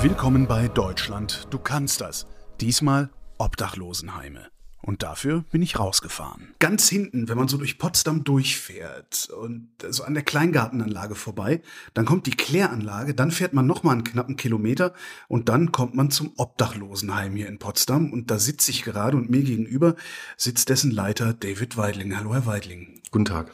Willkommen bei Deutschland. Du kannst das. Diesmal Obdachlosenheime. Und dafür bin ich rausgefahren. Ganz hinten, wenn man so durch Potsdam durchfährt und so an der Kleingartenanlage vorbei, dann kommt die Kläranlage, dann fährt man nochmal einen knappen Kilometer und dann kommt man zum Obdachlosenheim hier in Potsdam und da sitze ich gerade und mir gegenüber sitzt dessen Leiter David Weidling. Hallo, Herr Weidling. Guten Tag.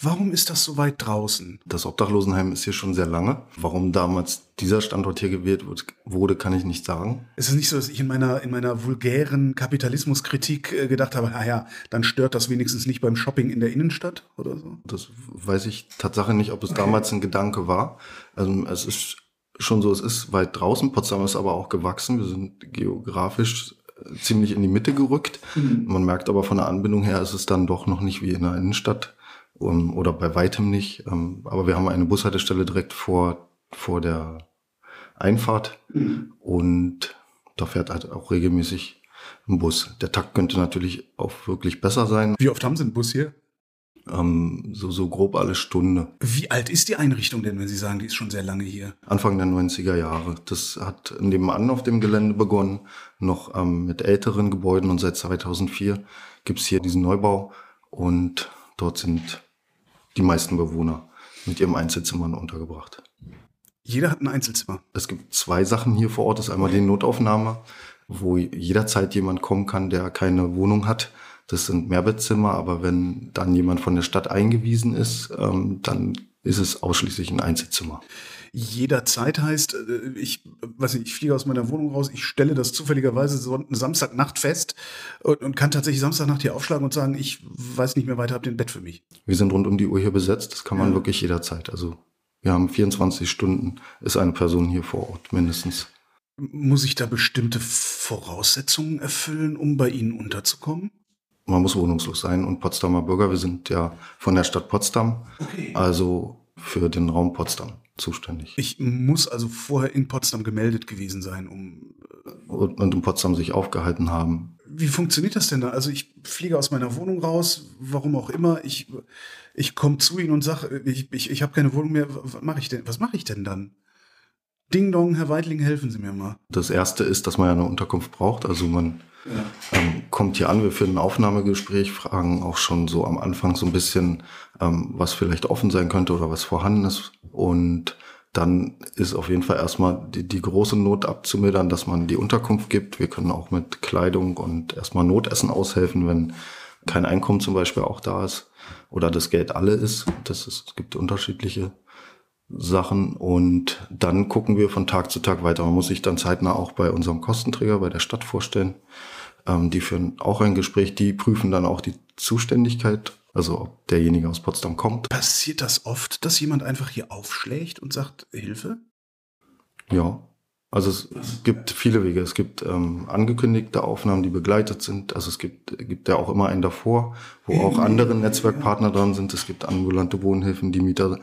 Warum ist das so weit draußen? Das Obdachlosenheim ist hier schon sehr lange. Warum damals dieser Standort hier gewählt wurde, kann ich nicht sagen. Es ist nicht so, dass ich in meiner, in meiner vulgären Kapitalismuskritik äh, gedacht habe, naja, dann stört das wenigstens nicht beim Shopping in der Innenstadt oder so? Das weiß ich Tatsache nicht, ob es okay. damals ein Gedanke war. Also es ist schon so, es ist weit draußen. Potsdam ist aber auch gewachsen. Wir sind geografisch äh, ziemlich in die Mitte gerückt. Mhm. Man merkt aber von der Anbindung her ist es dann doch noch nicht wie in der Innenstadt um, oder bei weitem nicht. Um, aber wir haben eine Bushaltestelle direkt vor, vor der Einfahrt mhm. und da fährt halt auch regelmäßig ein Bus. Der Takt könnte natürlich auch wirklich besser sein. Wie oft haben Sie einen Bus hier? Ähm, so, so grob alle Stunde. Wie alt ist die Einrichtung denn, wenn Sie sagen, die ist schon sehr lange hier? Anfang der 90er Jahre. Das hat nebenan auf dem Gelände begonnen, noch ähm, mit älteren Gebäuden und seit 2004 gibt's hier diesen Neubau und dort sind die meisten Bewohner mit ihrem Einzelzimmern untergebracht. Jeder hat ein Einzelzimmer. Es gibt zwei Sachen hier vor Ort. Das ist einmal die Notaufnahme, wo jederzeit jemand kommen kann, der keine Wohnung hat. Das sind Mehrbettzimmer, aber wenn dann jemand von der Stadt eingewiesen ist, ähm, dann ist es ausschließlich ein Einzelzimmer jederzeit heißt, äh, ich weiß nicht, ich fliege aus meiner Wohnung raus, ich stelle das zufälligerweise so Samstagnacht fest und, und, kann tatsächlich Samstagnacht hier aufschlagen und sagen, ich weiß nicht mehr weiter, habe den Bett für mich. Wir sind rund um die Uhr hier besetzt, das kann man ja. wirklich jederzeit. Also wir haben 24 Stunden, ist eine Person hier vor Ort mindestens. Muss ich da bestimmte Voraussetzungen erfüllen, um bei Ihnen unterzukommen? Man muss wohnungslos sein und Potsdamer Bürger. Wir sind ja von der Stadt Potsdam, okay. also für den Raum Potsdam zuständig. Ich muss also vorher in Potsdam gemeldet gewesen sein, um. Äh, und, und in Potsdam sich aufgehalten haben. Wie funktioniert das denn da? Also ich fliege aus meiner Wohnung raus, warum auch immer. Ich, ich komme zu Ihnen und sage, ich, ich, ich habe keine Wohnung mehr. Was mache ich denn? Was mache ich denn dann? Ding Dong, Herr Weidling, helfen Sie mir mal. Das erste ist, dass man ja eine Unterkunft braucht. Also man ja. ähm, kommt hier an, wir führen ein Aufnahmegespräch, fragen auch schon so am Anfang so ein bisschen, ähm, was vielleicht offen sein könnte oder was vorhanden ist. Und dann ist auf jeden Fall erstmal die, die große Not abzumildern, dass man die Unterkunft gibt. Wir können auch mit Kleidung und erstmal Notessen aushelfen, wenn kein Einkommen zum Beispiel auch da ist oder das Geld alle ist. Das ist, es gibt unterschiedliche Sachen und dann gucken wir von Tag zu Tag weiter. Man muss sich dann zeitnah auch bei unserem Kostenträger, bei der Stadt vorstellen. Ähm, die führen auch ein Gespräch, die prüfen dann auch die Zuständigkeit, also ob derjenige aus Potsdam kommt. Passiert das oft, dass jemand einfach hier aufschlägt und sagt Hilfe? Ja, also es gibt viele Wege. Es gibt ähm, angekündigte Aufnahmen, die begleitet sind. Also es gibt, gibt ja auch immer einen davor, wo auch andere Netzwerkpartner dran sind. Es gibt ambulante Wohnhilfen, die Mieter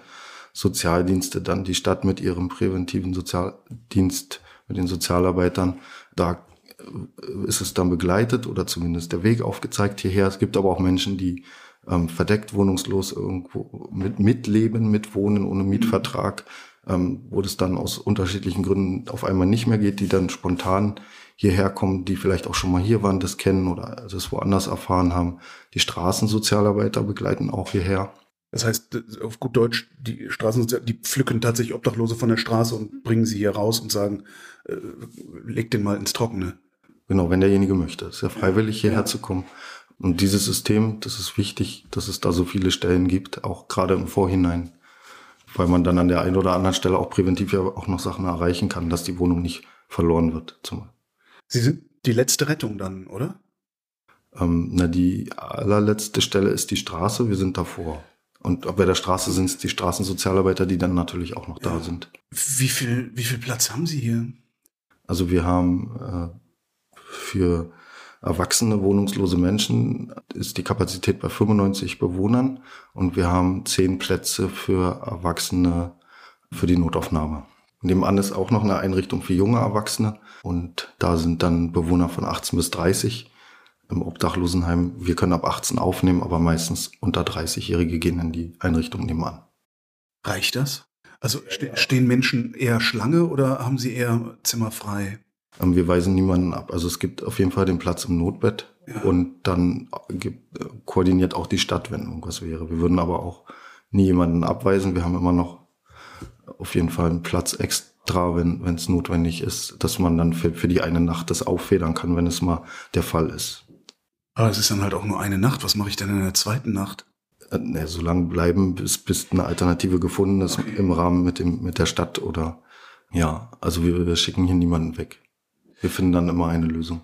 Sozialdienste, dann die Stadt mit ihrem präventiven Sozialdienst, mit den Sozialarbeitern. Da äh, ist es dann begleitet oder zumindest der Weg aufgezeigt hierher. Es gibt aber auch Menschen, die ähm, verdeckt wohnungslos irgendwo mit, mitleben, mitwohnen ohne Mietvertrag, ähm, wo das dann aus unterschiedlichen Gründen auf einmal nicht mehr geht, die dann spontan hierher kommen, die vielleicht auch schon mal hier waren, das kennen oder das woanders erfahren haben. Die Straßensozialarbeiter begleiten auch hierher. Das heißt, auf gut Deutsch, die Straßen, die pflücken tatsächlich Obdachlose von der Straße und bringen sie hier raus und sagen, äh, leg den mal ins Trockene. Genau, wenn derjenige möchte. Es ist ja freiwillig hierher ja. zu kommen. Und dieses System, das ist wichtig, dass es da so viele Stellen gibt, auch gerade im Vorhinein. Weil man dann an der einen oder anderen Stelle auch präventiv ja auch noch Sachen erreichen kann, dass die Wohnung nicht verloren wird. Sie sind die letzte Rettung dann, oder? Ähm, na, die allerletzte Stelle ist die Straße, wir sind davor. Und bei der Straße sind es die Straßensozialarbeiter, die dann natürlich auch noch ja. da sind. Wie viel, wie viel Platz haben Sie hier? Also wir haben äh, für erwachsene wohnungslose Menschen ist die Kapazität bei 95 Bewohnern und wir haben zehn Plätze für Erwachsene für die Notaufnahme. Nebenan ist auch noch eine Einrichtung für junge Erwachsene und da sind dann Bewohner von 18 bis 30 im Obdachlosenheim. Wir können ab 18 aufnehmen, aber meistens unter 30-Jährige gehen in die Einrichtung nebenan. Reicht das? Also ste stehen Menschen eher Schlange oder haben sie eher Zimmer frei? Ähm, wir weisen niemanden ab. Also es gibt auf jeden Fall den Platz im Notbett ja. und dann gibt, äh, koordiniert auch die Stadt, wenn irgendwas wäre. Wir würden aber auch nie jemanden abweisen. Wir haben immer noch auf jeden Fall einen Platz extra, wenn es notwendig ist, dass man dann für, für die eine Nacht das auffedern kann, wenn es mal der Fall ist. Aber es ist dann halt auch nur eine Nacht. Was mache ich denn in der zweiten Nacht? Äh, ne, so lange bleiben, bis, bis eine Alternative gefunden ist okay. im Rahmen mit, dem, mit der Stadt oder ja, also wir, wir schicken hier niemanden weg. Wir finden dann immer eine Lösung.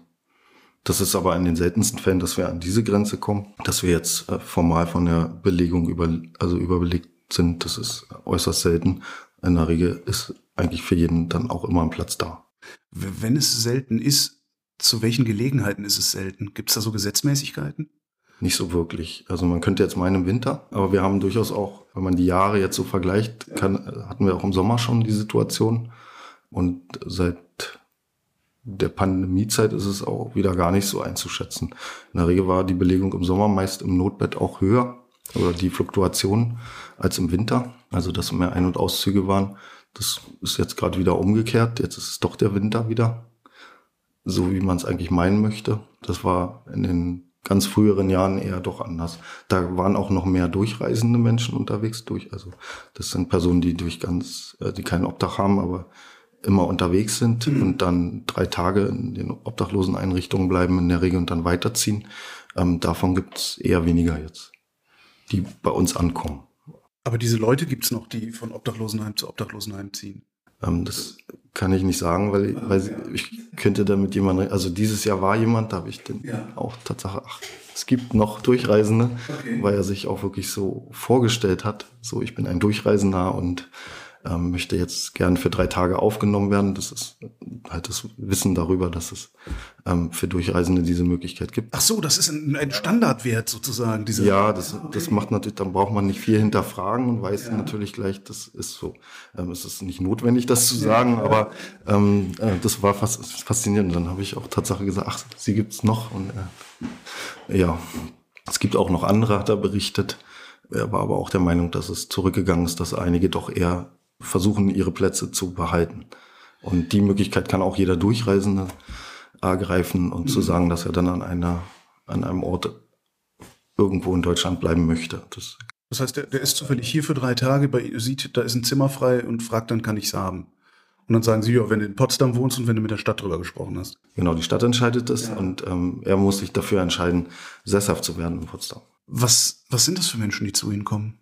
Das ist aber in den seltensten Fällen, dass wir an diese Grenze kommen, dass wir jetzt äh, formal von der Belegung über, also überbelegt sind. Das ist äußerst selten. In der Regel ist eigentlich für jeden dann auch immer ein Platz da. Wenn es selten ist, zu welchen Gelegenheiten ist es selten? Gibt es da so Gesetzmäßigkeiten? Nicht so wirklich. Also man könnte jetzt meinen im Winter, aber wir haben durchaus auch, wenn man die Jahre jetzt so vergleicht, kann, hatten wir auch im Sommer schon die Situation. Und seit der Pandemiezeit ist es auch wieder gar nicht so einzuschätzen. In der Regel war die Belegung im Sommer meist im Notbett auch höher oder die Fluktuation als im Winter. Also dass mehr Ein- und Auszüge waren. Das ist jetzt gerade wieder umgekehrt. Jetzt ist es doch der Winter wieder. So wie man es eigentlich meinen möchte. Das war in den ganz früheren Jahren eher doch anders. Da waren auch noch mehr durchreisende Menschen unterwegs durch. Also das sind Personen, die durch ganz, äh, die kein Obdach haben, aber immer unterwegs sind mhm. und dann drei Tage in den obdachlosen Einrichtungen bleiben in der Regel und dann weiterziehen. Ähm, davon gibt es eher weniger jetzt, die bei uns ankommen. Aber diese Leute gibt es noch, die von Obdachlosenheim zu Obdachlosenheim ziehen? Ähm, das kann ich nicht sagen, weil, ah, weil ich könnte damit jemand, also dieses Jahr war jemand, da habe ich dann ja. auch Tatsache, ach, es gibt noch Durchreisende, okay. weil er sich auch wirklich so vorgestellt hat, so ich bin ein Durchreisender und ähm, möchte jetzt gern für drei Tage aufgenommen werden. Das ist halt das Wissen darüber, dass es ähm, für Durchreisende diese Möglichkeit gibt. Ach so, das ist ein, ein Standardwert sozusagen. Diese ja, das, das macht natürlich, dann braucht man nicht viel hinterfragen und weiß ja. natürlich gleich, das ist so. Ähm, es ist nicht notwendig, das zu sagen, ja. aber ähm, äh, das war fast faszinierend. Dann habe ich auch Tatsache gesagt, ach, sie gibt's noch und äh, ja, es gibt auch noch andere, hat er berichtet. Er war aber auch der Meinung, dass es zurückgegangen ist, dass einige doch eher versuchen, ihre Plätze zu behalten. Und die Möglichkeit kann auch jeder Durchreisende ergreifen und mhm. zu sagen, dass er dann an einer, an einem Ort irgendwo in Deutschland bleiben möchte. Das, das heißt, der, der ist zufällig hier für drei Tage, bei, sieht, da ist ein Zimmer frei und fragt, dann kann ich es haben. Und dann sagen sie, ja, wenn du in Potsdam wohnst und wenn du mit der Stadt drüber gesprochen hast. Genau, die Stadt entscheidet es ja. und ähm, er muss sich dafür entscheiden, sesshaft zu werden in Potsdam. Was, was sind das für Menschen, die zu Ihnen kommen?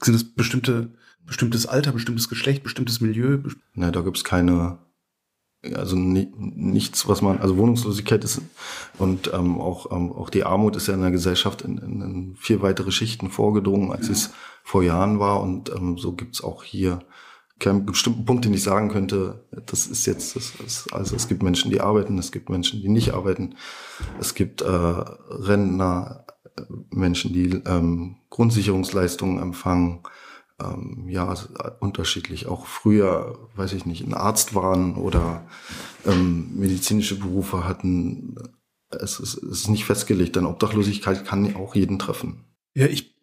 Sind das bestimmte bestimmtes Alter, bestimmtes Geschlecht, bestimmtes Milieu? Ne, da gibt's keine, also ni nichts, was man, also Wohnungslosigkeit ist und ähm, auch, ähm, auch die Armut ist ja in der Gesellschaft in, in, in vier weitere Schichten vorgedrungen, als ja. es vor Jahren war. Und ähm, so gibt's auch hier keinen bestimmten Punkt, den ich sagen könnte, das ist jetzt, das ist, also es gibt Menschen, die arbeiten, es gibt Menschen, die nicht arbeiten, es gibt äh, Rentner, äh, Menschen, die ähm, Grundsicherungsleistungen empfangen, ähm, ja, äh, unterschiedlich. Auch früher, weiß ich nicht, ein Arzt waren oder ähm, medizinische Berufe hatten. Es ist, es ist nicht festgelegt, denn Obdachlosigkeit kann auch jeden treffen. Ja, ich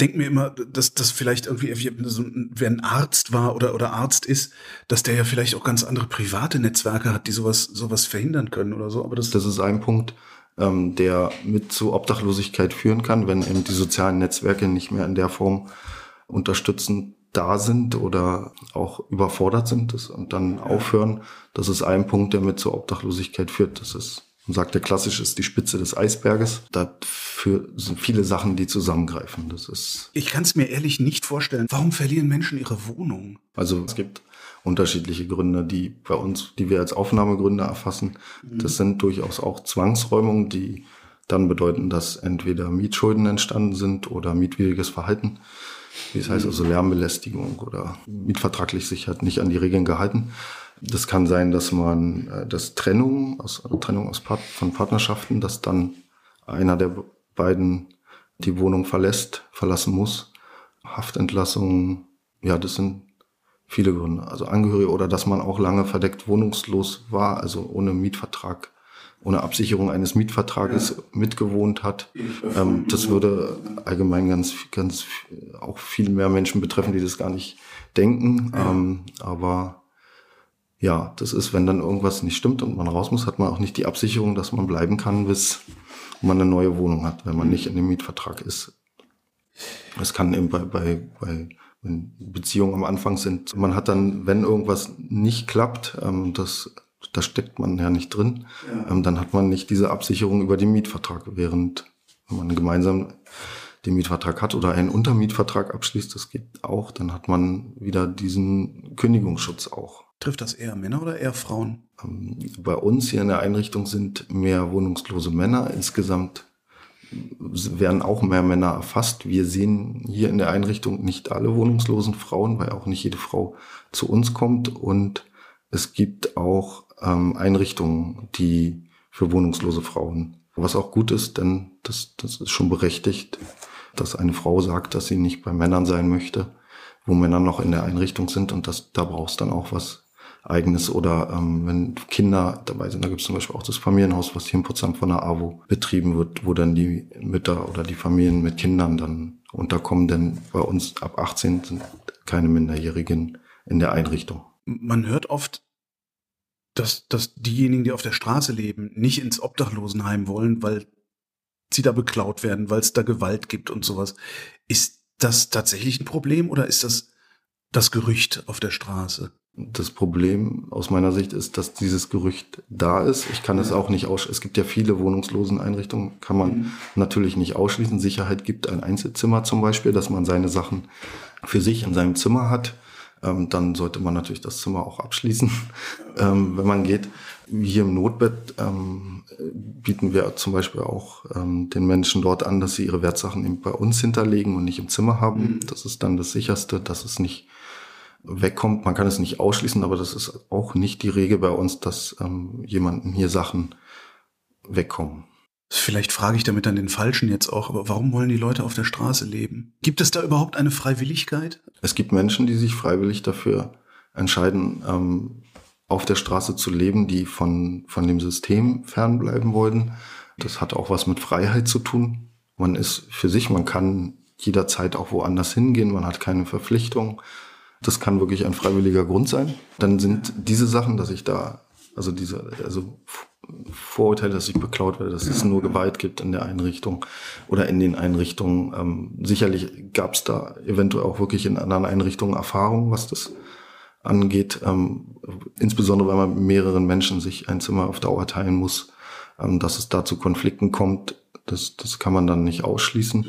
denke mir immer, dass das vielleicht irgendwie, so, wer ein Arzt war oder, oder Arzt ist, dass der ja vielleicht auch ganz andere private Netzwerke hat, die sowas, sowas verhindern können oder so. Aber das, das ist ein Punkt, ähm, der mit zu Obdachlosigkeit führen kann, wenn eben die sozialen Netzwerke nicht mehr in der Form unterstützend da sind oder auch überfordert sind und dann aufhören. Das ist ein Punkt, der mit zur Obdachlosigkeit führt. Das ist, man sagt ja klassisch, ist die Spitze des Eisberges. Dafür sind viele Sachen, die zusammengreifen. Das ist. Ich kann es mir ehrlich nicht vorstellen. Warum verlieren Menschen ihre Wohnung? Also es gibt unterschiedliche Gründe, die bei uns, die wir als Aufnahmegründe erfassen. Mhm. Das sind durchaus auch Zwangsräumungen, die dann bedeuten, dass entweder Mietschulden entstanden sind oder mietwidriges Verhalten. Wie es heißt, also Lärmbelästigung oder mietvertraglich sich hat nicht an die Regeln gehalten. Das kann sein, dass man äh, das Trennung aus also Trennung aus Part, von Partnerschaften, dass dann einer der beiden die Wohnung verlässt, verlassen muss. Haftentlassung, ja, das sind viele Gründe. Also Angehörige oder dass man auch lange verdeckt wohnungslos war, also ohne Mietvertrag ohne Absicherung eines Mietvertrages ja. mitgewohnt hat. Ähm, das würde allgemein ganz, ganz auch viel mehr Menschen betreffen, die das gar nicht denken. Ja. Ähm, aber ja, das ist, wenn dann irgendwas nicht stimmt und man raus muss, hat man auch nicht die Absicherung, dass man bleiben kann, bis man eine neue Wohnung hat, wenn man nicht in dem Mietvertrag ist. Das kann eben bei, bei, bei Beziehungen am Anfang sind. Man hat dann, wenn irgendwas nicht klappt, ähm, das, da steckt man ja nicht drin, ja. Ähm, dann hat man nicht diese Absicherung über den Mietvertrag, während wenn man gemeinsam den Mietvertrag hat oder einen Untermietvertrag abschließt, das geht auch, dann hat man wieder diesen Kündigungsschutz auch. Trifft das eher Männer oder eher Frauen? Ähm, bei uns hier in der Einrichtung sind mehr wohnungslose Männer. Insgesamt werden auch mehr Männer erfasst. Wir sehen hier in der Einrichtung nicht alle wohnungslosen Frauen, weil auch nicht jede Frau zu uns kommt. Und es gibt auch ähm, Einrichtungen, die für wohnungslose Frauen, was auch gut ist, denn das, das ist schon berechtigt, dass eine Frau sagt, dass sie nicht bei Männern sein möchte, wo Männer noch in der Einrichtung sind. Und das, da brauchst dann auch was eigenes. Oder ähm, wenn Kinder dabei sind, da gibt es zum Beispiel auch das Familienhaus, was hier in Potsdam von der AWO betrieben wird, wo dann die Mütter oder die Familien mit Kindern dann unterkommen, denn bei uns ab 18 sind keine Minderjährigen in der Einrichtung. Man hört oft, dass, dass diejenigen, die auf der Straße leben, nicht ins Obdachlosenheim wollen, weil sie da beklaut werden, weil es da Gewalt gibt und sowas. Ist das tatsächlich ein Problem oder ist das das Gerücht auf der Straße? Das Problem aus meiner Sicht ist, dass dieses Gerücht da ist. Ich kann es auch nicht ausschließen. Es gibt ja viele Wohnungsloseneinrichtungen, kann man mhm. natürlich nicht ausschließen. Sicherheit gibt ein Einzelzimmer zum Beispiel, dass man seine Sachen für sich in seinem Zimmer hat. Ähm, dann sollte man natürlich das Zimmer auch abschließen, ähm, wenn man geht. Hier im Notbett ähm, bieten wir zum Beispiel auch ähm, den Menschen dort an, dass sie ihre Wertsachen eben bei uns hinterlegen und nicht im Zimmer haben. Mhm. Das ist dann das sicherste, dass es nicht wegkommt. Man kann es nicht ausschließen, aber das ist auch nicht die Regel bei uns, dass ähm, jemanden hier Sachen wegkommen. Vielleicht frage ich damit dann den Falschen jetzt auch, aber warum wollen die Leute auf der Straße leben? Gibt es da überhaupt eine Freiwilligkeit? Es gibt Menschen, die sich freiwillig dafür entscheiden, ähm, auf der Straße zu leben, die von, von dem System fernbleiben wollen. Das hat auch was mit Freiheit zu tun. Man ist für sich, man kann jederzeit auch woanders hingehen, man hat keine Verpflichtung. Das kann wirklich ein freiwilliger Grund sein. Dann sind diese Sachen, dass ich da, also diese, also Vorurteile, dass ich beklaut werde, dass es nur Gewalt gibt in der Einrichtung oder in den Einrichtungen. Ähm, sicherlich gab es da eventuell auch wirklich in anderen Einrichtungen Erfahrungen, was das angeht. Ähm, insbesondere, weil man mit mehreren Menschen sich ein Zimmer auf Dauer teilen muss, ähm, dass es da zu Konflikten kommt. Das, das kann man dann nicht ausschließen.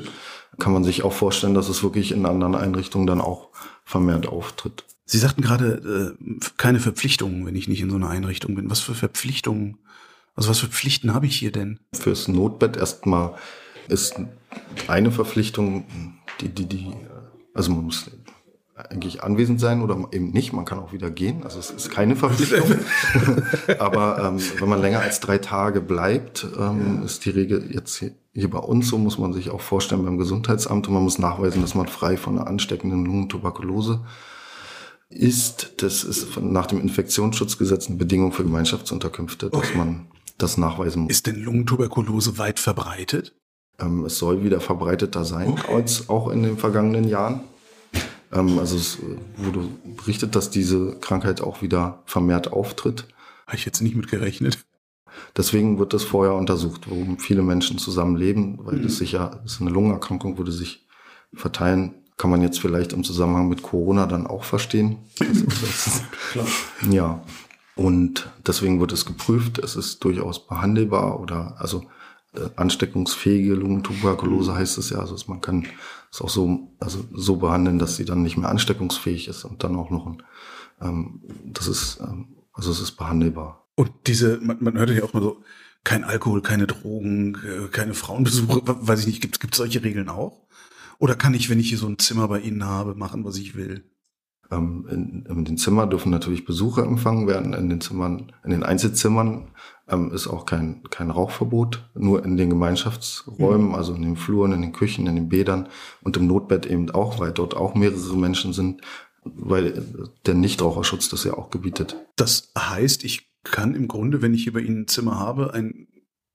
Kann man sich auch vorstellen, dass es wirklich in anderen Einrichtungen dann auch vermehrt auftritt. Sie sagten gerade, äh, keine Verpflichtungen, wenn ich nicht in so einer Einrichtung bin. Was für Verpflichtungen, also was für Pflichten habe ich hier denn? Fürs Notbett erstmal ist eine Verpflichtung, die, die, die, also man muss eigentlich anwesend sein oder eben nicht. Man kann auch wieder gehen. Also es ist keine Verpflichtung. Aber ähm, wenn man länger als drei Tage bleibt, ähm, ist die Regel jetzt hier, hier bei uns so, muss man sich auch vorstellen beim Gesundheitsamt und man muss nachweisen, dass man frei von einer ansteckenden Lungentuberkulose ist. Das ist nach dem Infektionsschutzgesetz eine Bedingung für Gemeinschaftsunterkünfte, dass okay. man das nachweisen muss. Ist denn Lungentuberkulose weit verbreitet? Ähm, es soll wieder verbreiteter sein okay. als auch in den vergangenen Jahren. Ähm, also es wurde berichtet, dass diese Krankheit auch wieder vermehrt auftritt. Habe ich jetzt nicht mit gerechnet. Deswegen wird das vorher untersucht, wo viele Menschen zusammenleben, weil mhm. das sicher ist eine Lungenerkrankung, würde sich verteilen. Kann man jetzt vielleicht im Zusammenhang mit Corona dann auch verstehen. Ja. Und deswegen wird es geprüft. Es ist durchaus behandelbar oder also äh, ansteckungsfähige Lungentuberkulose heißt es ja. Also man kann es auch so, also so behandeln, dass sie dann nicht mehr ansteckungsfähig ist und dann auch noch ein, ähm, das ist, ähm, also es ist behandelbar. Und diese, man, man hört ja auch mal so, kein Alkohol, keine Drogen, äh, keine Frauenbesuche, weiß ich nicht, gibt es solche Regeln auch? Oder kann ich, wenn ich hier so ein Zimmer bei Ihnen habe, machen, was ich will? Ähm, in, in den Zimmern dürfen natürlich Besucher empfangen werden. In den Zimmern, in den Einzelzimmern ähm, ist auch kein, kein Rauchverbot. Nur in den Gemeinschaftsräumen, mhm. also in den Fluren, in den Küchen, in den Bädern und im Notbett eben auch, weil dort auch mehrere Menschen sind, weil der Nichtraucherschutz das ja auch gebietet. Das heißt, ich kann im Grunde, wenn ich hier bei Ihnen ein Zimmer habe, ein,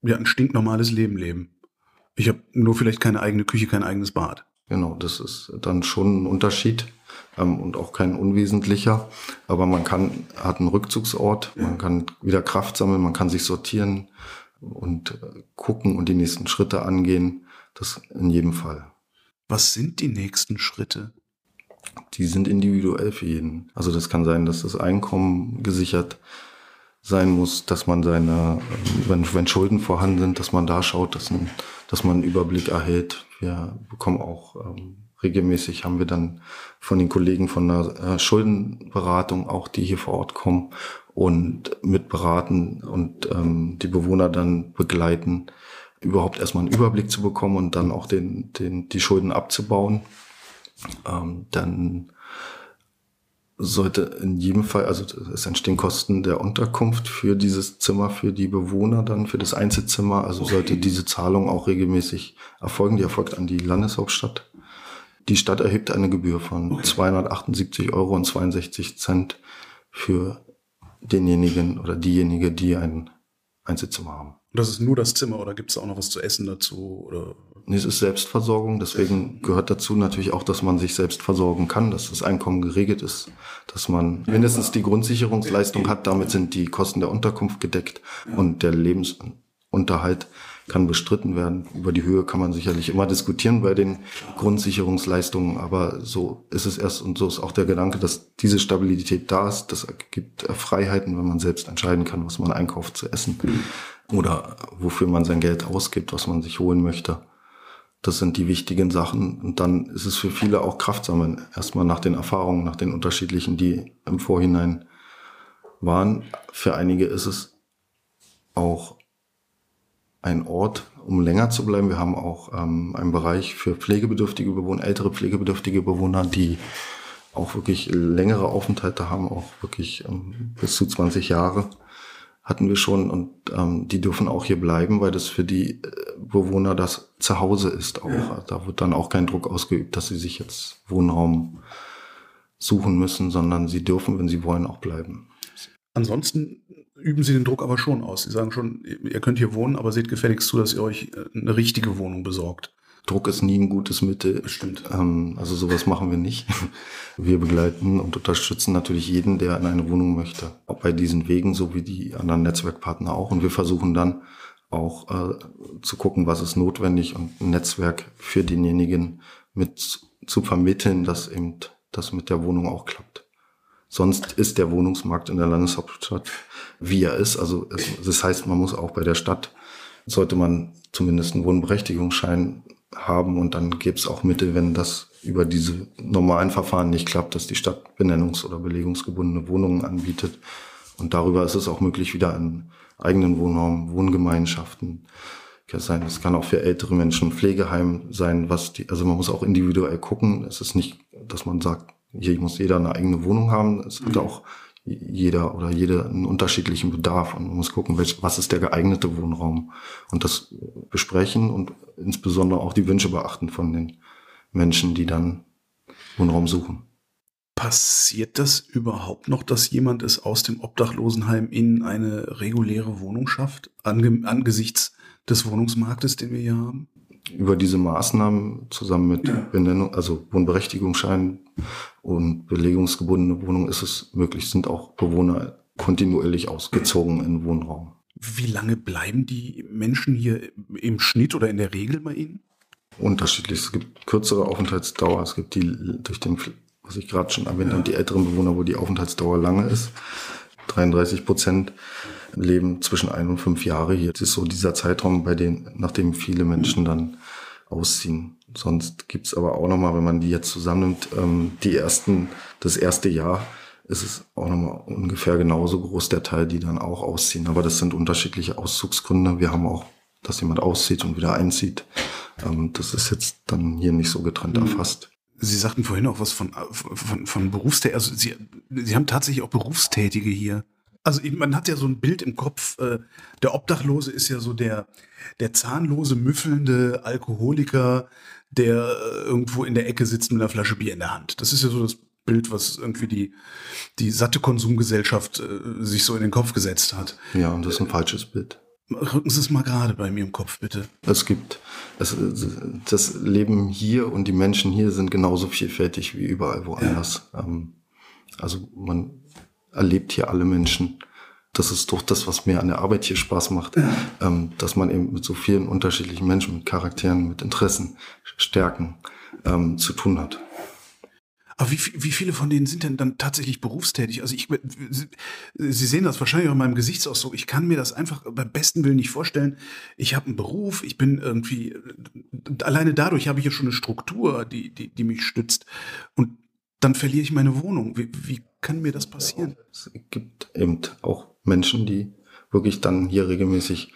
ja, ein stinknormales Leben leben. Ich habe nur vielleicht keine eigene Küche, kein eigenes Bad. Genau, das ist dann schon ein Unterschied ähm, und auch kein unwesentlicher. Aber man kann, hat einen Rückzugsort, ja. man kann wieder Kraft sammeln, man kann sich sortieren und äh, gucken und die nächsten Schritte angehen. Das in jedem Fall. Was sind die nächsten Schritte? Die sind individuell für jeden. Also das kann sein, dass das Einkommen gesichert sein muss, dass man seine, wenn, wenn Schulden vorhanden sind, dass man da schaut, dass, ein, dass man einen Überblick erhält. Wir bekommen auch ähm, regelmäßig, haben wir dann von den Kollegen von der äh, Schuldenberatung auch, die hier vor Ort kommen und mitberaten und ähm, die Bewohner dann begleiten, überhaupt erstmal einen Überblick zu bekommen und dann auch den, den, die Schulden abzubauen. Ähm, dann sollte in jedem Fall, also es entstehen Kosten der Unterkunft für dieses Zimmer, für die Bewohner dann, für das Einzelzimmer. Also okay. sollte diese Zahlung auch regelmäßig erfolgen. Die erfolgt an die Landeshauptstadt. Die Stadt erhebt eine Gebühr von okay. 278 Euro und 62 Cent für denjenigen oder diejenige, die ein Einzelzimmer haben. Und das ist nur das Zimmer oder gibt es auch noch was zu essen dazu? Oder? Es ist Selbstversorgung. Deswegen gehört dazu natürlich auch, dass man sich selbst versorgen kann, dass das Einkommen geregelt ist, dass man mindestens die Grundsicherungsleistung hat. Damit sind die Kosten der Unterkunft gedeckt und der Lebensunterhalt kann bestritten werden. Über die Höhe kann man sicherlich immer diskutieren bei den Grundsicherungsleistungen, aber so ist es erst und so ist auch der Gedanke, dass diese Stabilität da ist. Das gibt Freiheiten, wenn man selbst entscheiden kann, was man einkauft zu essen oder wofür man sein Geld ausgibt, was man sich holen möchte. Das sind die wichtigen Sachen. Und dann ist es für viele auch Kraft sammeln. Erstmal nach den Erfahrungen, nach den unterschiedlichen, die im Vorhinein waren. Für einige ist es auch ein Ort, um länger zu bleiben. Wir haben auch ähm, einen Bereich für pflegebedürftige Bewohner, ältere pflegebedürftige Bewohner, die auch wirklich längere Aufenthalte haben, auch wirklich ähm, bis zu 20 Jahre hatten wir schon und ähm, die dürfen auch hier bleiben, weil das für die äh, Bewohner das Zuhause ist auch. Ja. Da wird dann auch kein Druck ausgeübt, dass sie sich jetzt Wohnraum suchen müssen, sondern sie dürfen, wenn sie wollen, auch bleiben. Ansonsten üben Sie den Druck aber schon aus. Sie sagen schon, ihr könnt hier wohnen, aber seht gefälligst zu, dass ihr euch äh, eine richtige Wohnung besorgt. Druck ist nie ein gutes Mittel. Stimmt. Ähm, also sowas machen wir nicht. Wir begleiten und unterstützen natürlich jeden, der in eine Wohnung möchte. Auch bei diesen Wegen, so wie die anderen Netzwerkpartner auch. Und wir versuchen dann auch äh, zu gucken, was ist notwendig und ein Netzwerk für denjenigen mit zu vermitteln, dass eben das mit der Wohnung auch klappt. Sonst ist der Wohnungsmarkt in der Landeshauptstadt, wie er ist. Also es, das heißt, man muss auch bei der Stadt, sollte man zumindest einen Wohnberechtigungsschein haben und dann gäbe es auch Mittel, wenn das über diese normalen Verfahren nicht klappt, dass die Stadt benennungs- oder belegungsgebundene Wohnungen anbietet. Und darüber ist es auch möglich, wieder in eigenen Wohnraum, Wohngemeinschaften sein. Es kann auch für ältere Menschen Pflegeheim sein, was die, also man muss auch individuell gucken. Es ist nicht, dass man sagt, hier muss jeder eine eigene Wohnung haben. Es gibt auch jeder oder jede einen unterschiedlichen Bedarf und man muss gucken, was ist der geeignete Wohnraum und das besprechen und insbesondere auch die Wünsche beachten von den Menschen, die dann Wohnraum suchen. Passiert das überhaupt noch, dass jemand es aus dem Obdachlosenheim in eine reguläre Wohnung schafft, ange angesichts des Wohnungsmarktes, den wir hier haben? Über diese Maßnahmen zusammen mit ja. Benennung, also Wohnberechtigungsschein und belegungsgebundene Wohnung ist es möglich, sind auch Bewohner kontinuierlich ausgezogen in Wohnraum. Wie lange bleiben die Menschen hier im Schnitt oder in der Regel bei Ihnen? Unterschiedlich. Es gibt kürzere Aufenthaltsdauer. Es gibt die durch den, was ich gerade schon erwähnt ja. habe, die älteren Bewohner, wo die Aufenthaltsdauer lange ist. 33 Prozent leben zwischen ein und fünf Jahre hier. Das ist so dieser Zeitraum, bei dem, nachdem viele Menschen dann ausziehen. Sonst gibt's aber auch nochmal, wenn man die jetzt zusammennimmt, ähm, die ersten, das erste Jahr ist es auch nochmal ungefähr genauso groß der Teil, die dann auch ausziehen. Aber das sind unterschiedliche Auszugsgründe. Wir haben auch, dass jemand auszieht und wieder einzieht. Ähm, das ist jetzt dann hier nicht so getrennt mhm. erfasst. Sie sagten vorhin auch was von, von, von Berufstätigen. Also Sie, Sie haben tatsächlich auch Berufstätige hier. Also man hat ja so ein Bild im Kopf, äh, der Obdachlose ist ja so der, der zahnlose, müffelnde Alkoholiker, der äh, irgendwo in der Ecke sitzt mit einer Flasche Bier in der Hand. Das ist ja so das Bild, was irgendwie die, die satte Konsumgesellschaft äh, sich so in den Kopf gesetzt hat. Ja, und das ist ein falsches Bild. Rücken Sie es mal gerade bei mir im Kopf, bitte. Es gibt, es, das Leben hier und die Menschen hier sind genauso vielfältig wie überall woanders. Ja. Ähm, also man erlebt hier alle Menschen. Das ist doch das, was mir an der Arbeit hier Spaß macht, ja. ähm, dass man eben mit so vielen unterschiedlichen Menschen, mit Charakteren, mit Interessen, Stärken ähm, zu tun hat. Aber wie, wie viele von denen sind denn dann tatsächlich berufstätig? Also ich, Sie sehen das wahrscheinlich auch in meinem Gesichtsausdruck. Ich kann mir das einfach beim besten Willen nicht vorstellen. Ich habe einen Beruf, ich bin irgendwie, alleine dadurch habe ich ja schon eine Struktur, die, die, die mich stützt. Und dann verliere ich meine Wohnung. Wie, wie kann mir das passieren? Es gibt eben auch Menschen, die wirklich dann hier regelmäßig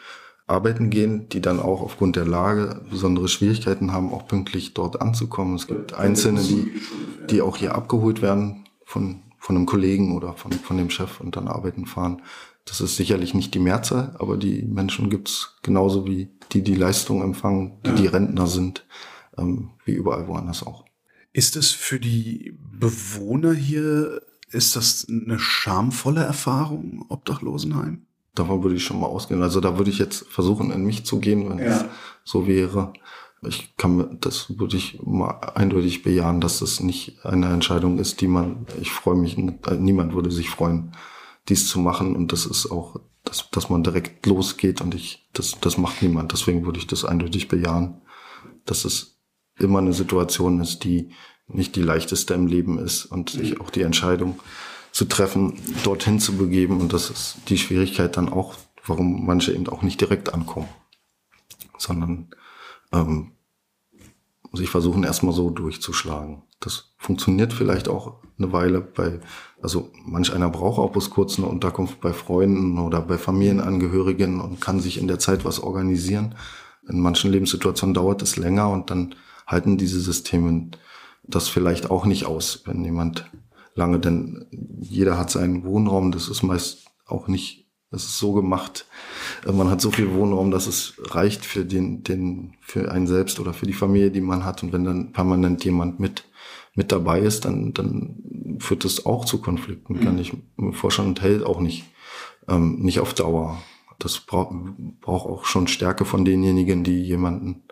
arbeiten gehen, die dann auch aufgrund der Lage besondere Schwierigkeiten haben, auch pünktlich dort anzukommen. Es gibt Einzelne, die, die auch hier abgeholt werden von, von einem Kollegen oder von, von dem Chef und dann arbeiten fahren. Das ist sicherlich nicht die Mehrzahl, aber die Menschen gibt's genauso wie die, die Leistung empfangen, die, die Rentner sind, ähm, wie überall woanders auch. Ist es für die Bewohner hier, ist das eine schamvolle Erfahrung, Obdachlosenheim? davon würde ich schon mal ausgehen. Also da würde ich jetzt versuchen, in mich zu gehen, wenn ja. es so wäre. Ich kann, das würde ich mal eindeutig bejahen, dass das nicht eine Entscheidung ist, die man, ich freue mich, niemand würde sich freuen, dies zu machen. Und das ist auch, dass, dass man direkt losgeht und ich, das, das macht niemand. Deswegen würde ich das eindeutig bejahen, dass es immer eine Situation ist, die nicht die leichteste im Leben ist und sich mhm. auch die Entscheidung zu treffen, dorthin zu begeben. Und das ist die Schwierigkeit dann auch, warum manche eben auch nicht direkt ankommen, sondern ähm, sich versuchen erstmal so durchzuschlagen. Das funktioniert vielleicht auch eine Weile bei, also manch einer braucht auch bis kurz eine Unterkunft bei Freunden oder bei Familienangehörigen und kann sich in der Zeit was organisieren. In manchen Lebenssituationen dauert es länger und dann halten diese Systeme das vielleicht auch nicht aus, wenn jemand lange, denn jeder hat seinen Wohnraum. Das ist meist auch nicht, das ist so gemacht. Äh, man hat so viel Wohnraum, dass es reicht für den, den, für einen selbst oder für die Familie, die man hat. Und wenn dann permanent jemand mit, mit dabei ist, dann, dann führt das auch zu Konflikten, kann ich mir vorstellen, und hält auch nicht, ähm, nicht auf Dauer. Das braucht, braucht auch schon Stärke von denjenigen, die jemanden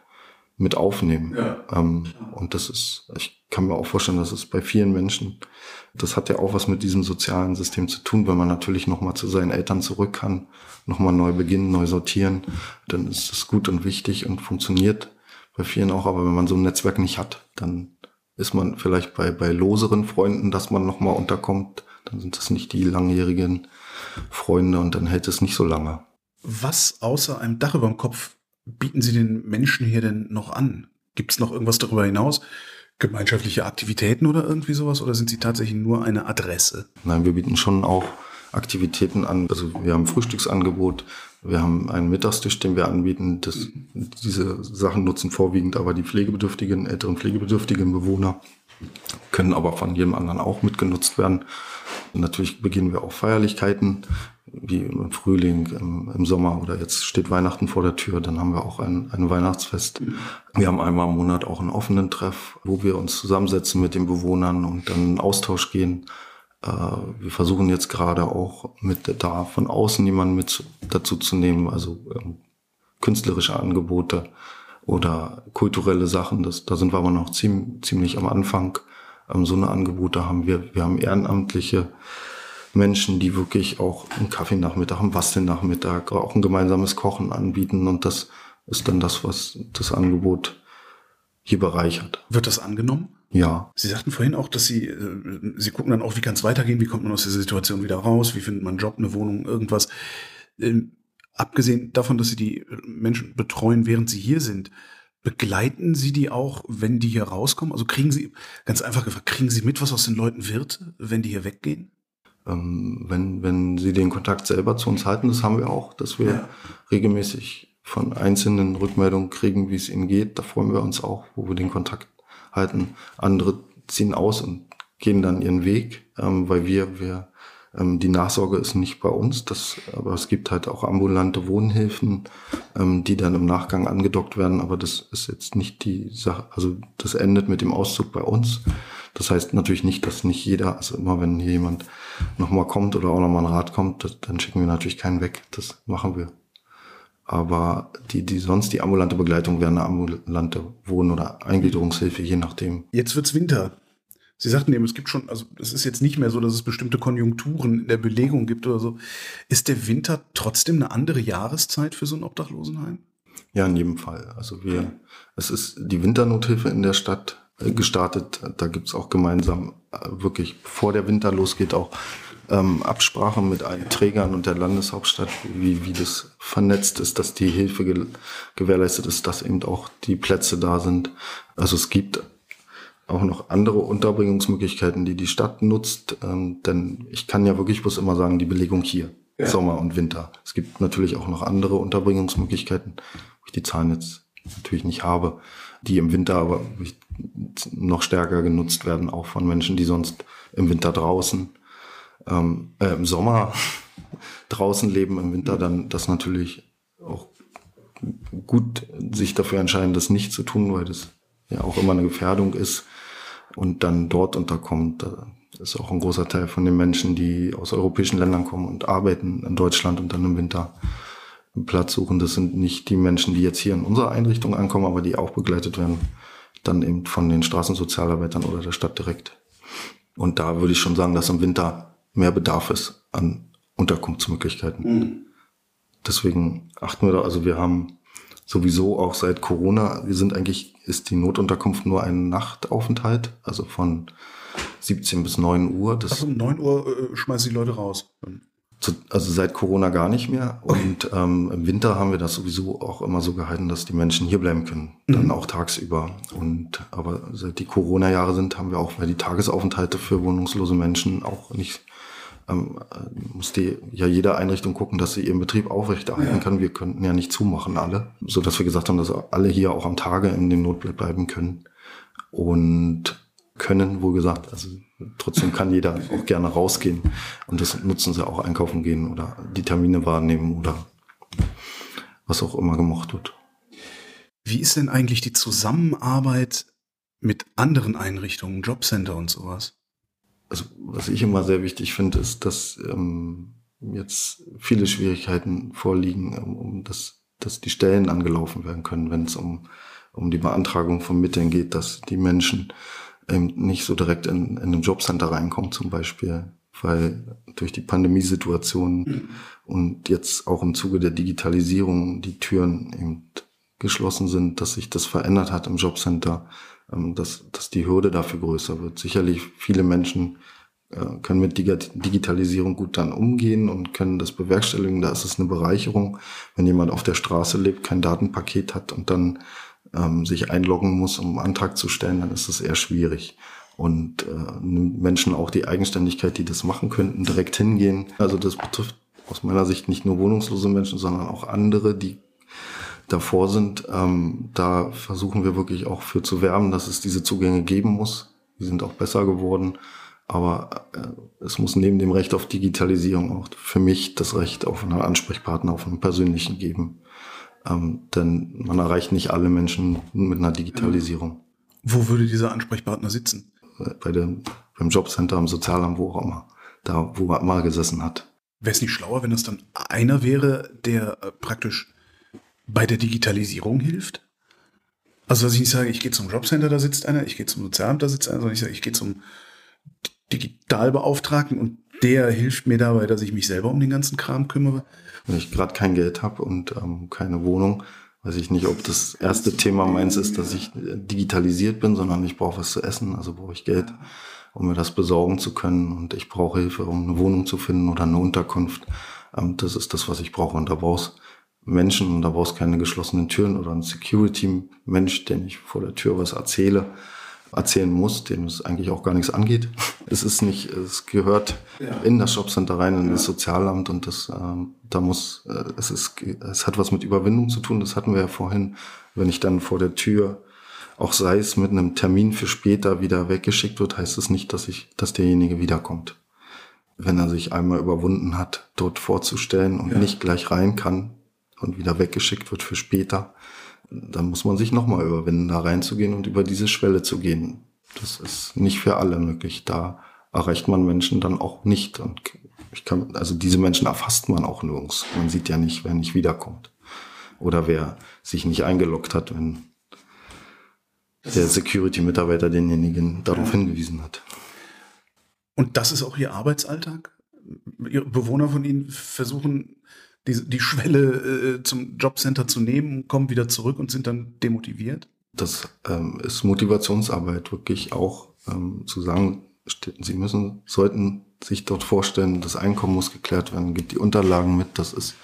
mit aufnehmen. Ja. Ähm, und das ist, ich kann mir auch vorstellen, dass es bei vielen Menschen, das hat ja auch was mit diesem sozialen System zu tun, wenn man natürlich nochmal zu seinen Eltern zurück kann, nochmal neu beginnen, neu sortieren, dann ist es gut und wichtig und funktioniert bei vielen auch. Aber wenn man so ein Netzwerk nicht hat, dann ist man vielleicht bei, bei loseren Freunden, dass man nochmal unterkommt, dann sind das nicht die langjährigen Freunde und dann hält es nicht so lange. Was außer einem Dach über dem Kopf bieten Sie den Menschen hier denn noch an? Gibt es noch irgendwas darüber hinaus? Gemeinschaftliche Aktivitäten oder irgendwie sowas? Oder sind Sie tatsächlich nur eine Adresse? Nein, wir bieten schon auch Aktivitäten an. Also wir haben Frühstücksangebot, wir haben einen Mittagstisch, den wir anbieten. Das, diese Sachen nutzen vorwiegend aber die pflegebedürftigen, älteren pflegebedürftigen Bewohner, können aber von jedem anderen auch mitgenutzt werden. Natürlich beginnen wir auch Feierlichkeiten wie im Frühling, im, im, Sommer oder jetzt steht Weihnachten vor der Tür, dann haben wir auch ein, ein Weihnachtsfest. Wir haben einmal im Monat auch einen offenen Treff, wo wir uns zusammensetzen mit den Bewohnern und dann in Austausch gehen. Äh, wir versuchen jetzt gerade auch mit da von außen jemanden mit dazu zu nehmen, also ähm, künstlerische Angebote oder kulturelle Sachen. Das, da sind wir aber noch ziemlich, ziemlich am Anfang. Ähm, so eine Angebote haben wir. Wir haben ehrenamtliche Menschen, die wirklich auch einen Kaffeenachmittag, einen Bastelnachmittag, auch ein gemeinsames Kochen anbieten. Und das ist dann das, was das Angebot hier bereichert. Wird das angenommen? Ja. Sie sagten vorhin auch, dass Sie, äh, Sie gucken dann auch, wie kann es weitergehen, wie kommt man aus dieser Situation wieder raus, wie findet man einen Job, eine Wohnung, irgendwas. Ähm, abgesehen davon, dass Sie die Menschen betreuen, während sie hier sind, begleiten Sie die auch, wenn die hier rauskommen? Also kriegen Sie, ganz einfach gefragt, kriegen Sie mit, was aus den Leuten wird, wenn die hier weggehen? Ähm, wenn, wenn sie den Kontakt selber zu uns halten, das haben wir auch, dass wir ja. regelmäßig von einzelnen Rückmeldungen kriegen, wie es ihnen geht. Da freuen wir uns auch, wo wir den Kontakt halten. Andere ziehen aus und gehen dann ihren Weg, ähm, weil wir, wir Ähm, die Nachsorge ist nicht bei uns, das, aber es gibt halt auch ambulante Wohnhilfen, ähm, die dann im Nachgang angedockt werden, aber das ist jetzt nicht die Sache, also das endet mit dem Auszug bei uns. Das heißt natürlich nicht, dass nicht jeder, also immer wenn hier jemand nochmal kommt oder auch nochmal ein Rat kommt, das, dann schicken wir natürlich keinen weg. Das machen wir. Aber die, die sonst die ambulante Begleitung wäre eine ambulante Wohn- oder Eingliederungshilfe, je nachdem. Jetzt wird's Winter. Sie sagten eben, es gibt schon, also es ist jetzt nicht mehr so, dass es bestimmte Konjunkturen in der Belegung gibt oder so. Ist der Winter trotzdem eine andere Jahreszeit für so ein Obdachlosenheim? Ja, in jedem Fall. Also wir, es ist die Winternothilfe in der Stadt gestartet. Da gibt's auch gemeinsam äh, wirklich, bevor der Winter losgeht, auch ähm, Absprache mit allen Trägern und der Landeshauptstadt, wie, wie das vernetzt ist, dass die Hilfe ge gewährleistet ist, dass eben auch die Plätze da sind. Also es gibt auch noch andere Unterbringungsmöglichkeiten, die die Stadt nutzt, ähm, denn ich kann ja wirklich bloß immer sagen, die Belegung hier, ja. Sommer und Winter. Es gibt natürlich auch noch andere Unterbringungsmöglichkeiten, wo ich die Zahlen jetzt natürlich nicht habe, die im Winter aber noch stärker genutzt werden, auch von Menschen, die sonst im Winter draußen ähm, äh, im Sommer draußen leben, im Winter dann das natürlich auch gut sich dafür entscheiden, das nicht zu tun, weil das ja auch immer eine Gefährdung ist und dann dort unterkommt. Da ist auch ein großer Teil von den Menschen, die aus europäischen Ländern kommen und arbeiten in Deutschland und dann im Winter Platz suchen. Das sind nicht die Menschen, die jetzt hier in unserer Einrichtung ankommen, aber die auch begleitet werden, dann eben von den Straßensozialarbeitern oder der Stadt direkt. Und da würde ich schon sagen, dass im Winter mehr Bedarf ist an Unterkunftsmöglichkeiten. Mhm. Deswegen achten wir da, also wir haben sowieso auch seit Corona, wir sind eigentlich, ist die Notunterkunft nur ein Nachtaufenthalt, also von 17 bis 9 Uhr. Das also um 9 Uhr äh, schmeißen die Leute raus. Zu, also seit Corona gar nicht mehr. Und ähm, im Winter haben wir das sowieso auch immer so gehalten, dass die Menschen hier bleiben können. Dann mhm. auch tagsüber. Und aber seit die Corona-Jahre sind, haben wir auch, weil die Tagesaufenthalte für wohnungslose Menschen auch nicht ähm, musste ja jede Einrichtung gucken, dass sie ihren Betrieb aufrechterhalten ja. kann. Wir könnten ja nicht zumachen alle, so dass wir gesagt haben, dass alle hier auch am Tage in dem Notblatt bleiben können und können, wohl gesagt. Also trotzdem kann jeder auch gerne rausgehen und das nutzen sie auch einkaufen gehen oder die Termine wahrnehmen oder was auch immer gemocht wird. Wie ist denn eigentlich die Zusammenarbeit mit anderen Einrichtungen, Jobcenter und sowas? also was ich immer sehr wichtig finde, ist, dass ähm, jetzt viele Schwierigkeiten vorliegen, um, um das, dass die Stellen angelaufen werden können, wenn es um, um die Beantragung von Mitteln geht, dass die Menschen ähm, nicht so direkt in, in ein Jobcenter reinkommen zum Beispiel, weil durch die Pandemiesituation mhm. und jetzt auch im Zuge der Digitalisierung die Türen eben geschlossen sind, dass sich das verändert hat im Jobcenter ähm, dass, dass die Hürde dafür größer wird. Sicherlich viele Menschen äh, können mit Digitalisierung gut dann umgehen und können das bewerkstelligen. Da ist es eine Bereicherung, wenn jemand auf der Straße lebt, kein Datenpaket hat und dann ähm, sich einloggen muss, um einen Antrag zu stellen, dann ist es eher schwierig. Und äh, Menschen auch die Eigenständigkeit, die das machen könnten, direkt hingehen. Also das betrifft aus meiner Sicht nicht nur wohnungslose Menschen, sondern auch andere, die davor sind. Ähm, da versuchen wir wirklich auch für zu werben, dass es diese Zugänge geben muss. Die sind auch besser geworden. Aber äh, es muss neben dem Recht auf Digitalisierung auch für mich das Recht auf einen Ansprechpartner, auf einen persönlichen geben. Ähm, denn man erreicht nicht alle Menschen mit einer Digitalisierung. Wo würde dieser Ansprechpartner sitzen? Bei dem, beim Jobcenter, im Sozialamt, wo auch immer. Da, wo man mal gesessen hat. Wäre es nicht schlauer, wenn es dann einer wäre, der äh, praktisch bei der Digitalisierung hilft? Also, dass ich nicht sage, ich gehe zum Jobcenter, da sitzt einer, ich gehe zum Sozialamt, da sitzt einer, sondern ich sage, ich gehe zum Digitalbeauftragten und der hilft mir dabei, dass ich mich selber um den ganzen Kram kümmere. Wenn ich gerade kein Geld habe und ähm, keine Wohnung, weiß ich nicht, ob das erste Thema meins ist, dass ich digitalisiert bin, sondern ich brauche was zu essen, also brauche ich Geld, um mir das besorgen zu können und ich brauche Hilfe, um eine Wohnung zu finden oder eine Unterkunft. Ähm, das ist das, was ich brauche und da brauchst Menschen und da brauchst keine geschlossenen Türen oder ein Security-Mensch, den ich vor der Tür was erzähle, erzählen muss, dem es eigentlich auch gar nichts angeht. Es ist nicht, es gehört ja. in das Jobcenter rein, in ja. das Sozialamt und das, ähm, da muss, äh, es ist, es hat was mit Überwindung zu tun, das hatten wir ja vorhin, wenn ich dann vor der Tür auch sei es mit einem Termin für später wieder weggeschickt wird, heißt es nicht, dass ich, dass derjenige wiederkommt. wenn er sich einmal überwunden hat, dort vorzustellen und ja. nicht gleich rein kann und wieder weggeschickt wird für später, dann muss man sich nochmal überwinden, da reinzugehen und über diese Schwelle zu gehen. Das ist nicht für alle möglich. Da erreicht man Menschen dann auch nicht. Und ich kann, also diese Menschen erfasst man auch nirgends. Man sieht ja nicht, wer nicht wiederkommt. Oder wer sich nicht eingeloggt hat, wenn der Security-Mitarbeiter denjenigen darauf hingewiesen hat. Und das ist auch Ihr Arbeitsalltag? Bewohner von Ihnen versuchen, die, die Schwelle äh, zum Jobcenter zu nehmen, kommen wieder zurück und sind dann demotiviert? Das ähm, ist Motivationsarbeit, wirklich auch ähm, zu sagen, Sie müssen, sollten sich dort vorstellen, das Einkommen muss geklärt werden, gibt die Unterlagen mit, das ist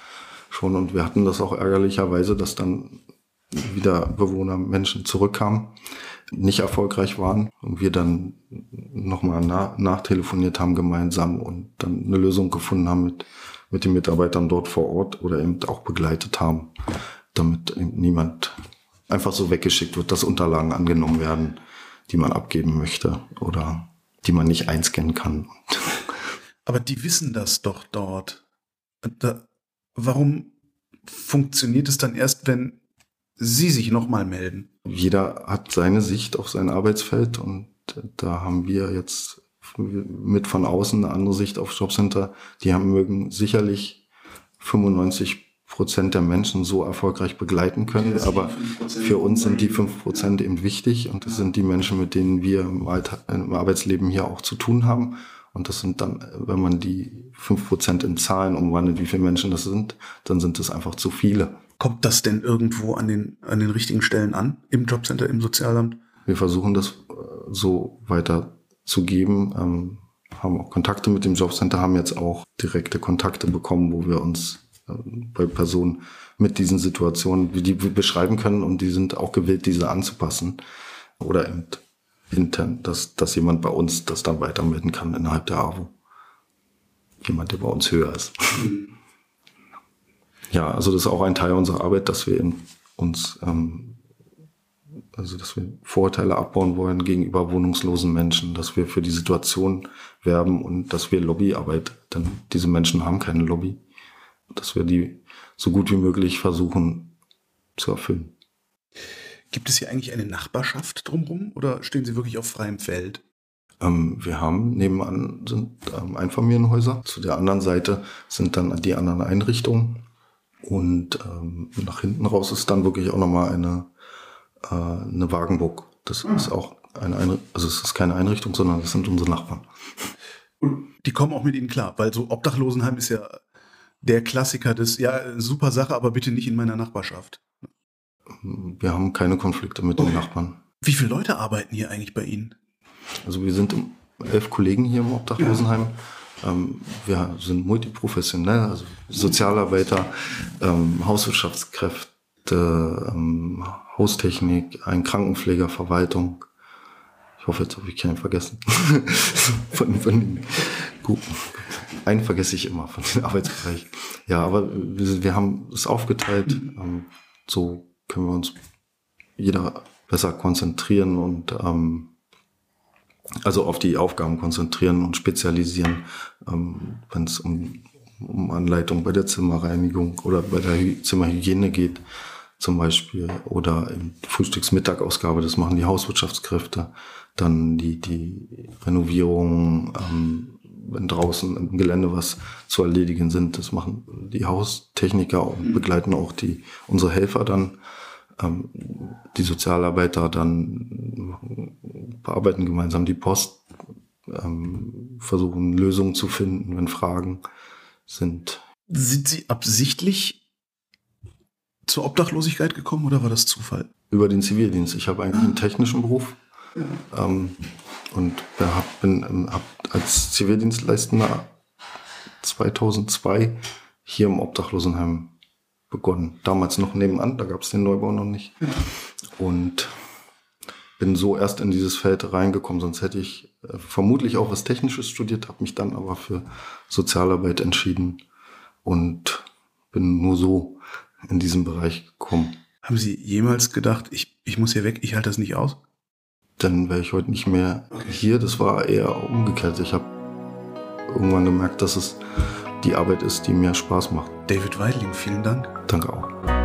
schon, und wir hatten das auch ärgerlicherweise, dass dann wieder Bewohner, Menschen zurückkamen, nicht erfolgreich waren und wir dann nochmal nach, nachtelefoniert haben gemeinsam und dann eine Lösung gefunden haben mit, mit den Mitarbeitern dort vor Ort oder eben auch begleitet haben, damit niemand einfach so weggeschickt wird, dass Unterlagen angenommen werden, die man abgeben möchte oder die man nicht einscannen kann. Aber die wissen das doch dort. Da, warum funktioniert es dann erst, wenn Sie sich nochmal melden? Jeder hat seine Sicht auf sein Arbeitsfeld und da haben wir jetzt mit von außen eine andere Sicht auf Jobcenter. Die haben mögen sicherlich 95 Prozent der Menschen so erfolgreich begleiten können. Ja, aber für uns sind die fünf Prozent eben wichtig und das sind die Menschen, mit denen wir im, Arbeitsleben hier auch zu tun haben. Und das sind dann, wenn man die fünf Prozent in Zahlen umwandelt, wie viele Menschen das sind, dann sind es einfach zu viele. Kommt das denn irgendwo an den, an den richtigen Stellen an? Im Jobcenter, im Sozialamt? Wir versuchen das äh, so weiter zu geben, ähm, haben auch Kontakte mit dem Jobcenter, haben jetzt auch direkte Kontakte bekommen, wo wir uns äh, bei Personen mit diesen Situationen, wie die beschreiben können und die sind auch gewillt, diese anzupassen. Oder eben intern, dass, dass jemand bei uns das dann weitermelden kann innerhalb der AWO. Jemand, der bei uns höher ist. Mhm ja, also das ist auch ein Teil unserer Arbeit, dass wir uns, ähm, also dass wir Vorurteile abbauen wollen gegenüber wohnungslosen Menschen, dass wir für die Situation werben und dass wir Lobbyarbeit, denn diese Menschen haben keine Lobby, dass wir die so gut wie möglich versuchen zu erfüllen. Gibt es hier eigentlich eine Nachbarschaft drumherum oder stehen Sie wirklich auf freiem Feld? Ähm, wir haben nebenan sind ähm, Einfamilienhäuser. Zu der anderen Seite sind dann die anderen Einrichtungen. Und ähm, nach hinten raus ist dann wirklich auch nochmal eine, äh, eine Wagenburg. Das mhm. ist auch eine Einrichtung, also es ist keine Einrichtung, sondern es sind unsere Nachbarn. Und die kommen auch mit ihnen klar, weil so Obdachlosenheim ist ja der Klassiker des, ja, super Sache, aber bitte nicht in meiner Nachbarschaft. Wir haben keine Konflikte mit okay. den Nachbarn. Wie viele Leute arbeiten hier eigentlich bei Ihnen? Also wir sind elf Kollegen hier im Obdachlosenheim. Ja. Ähm, wir sind multiprofessionell, also Sozialarbeiter, ähm, Hauswirtschaftskräfte, ähm, Haustechnik, ein Krankenpfleger, Verwaltung. Ich hoffe, jetzt habe ich keinen vergessen. von, von Guten. Einen vergesse ich immer von den Arbeitsbereichen. Ja, aber wir, wir haben es aufgeteilt. Ähm, so können wir uns jeder besser konzentrieren und ähm, also auf die Aufgaben konzentrieren und spezialisieren, ähm, wenn es um, um Anleitung bei der Zimmerreinigung oder bei der Zimmerhygiene geht zum Beispiel oder im Frühstücksmittagausgabe, das machen die Hauswirtschaftskräfte, dann die, die Renovierung, ähm, wenn draußen im Gelände was zu erledigen sind, das machen die Haustechniker und begleiten auch die unsere Helfer dann ähm, die Sozialarbeiter dann bearbeiten gemeinsam die Post, ähm, versuchen Lösungen zu finden, wenn Fragen sind. Sind Sie absichtlich zur Obdachlosigkeit gekommen oder war das Zufall? Über den Zivildienst. Ich habe eigentlich einen technischen Beruf ja. ähm, und hab, bin hab als Zivildienstleistender 2002 hier im Obdachlosenheim begonnen. Damals noch nebenan, da gab es den Neubau noch nicht. Und bin so erst in dieses Feld reingekommen, sonst hätte ich äh, vermutlich auch was Technisches studiert, habe mich dann aber für Sozialarbeit entschieden und bin nur so in diesem Bereich gekommen. Haben Sie jemals gedacht, ich, ich muss hier weg, ich halte das nicht aus? Dann wäre ich heute nicht mehr hier. Das war eher umgekehrt. Ich habe irgendwann gemerkt, dass es die Arbeit ist, die mir Spaß macht. David Weidling, vielen Dank. Danke auch.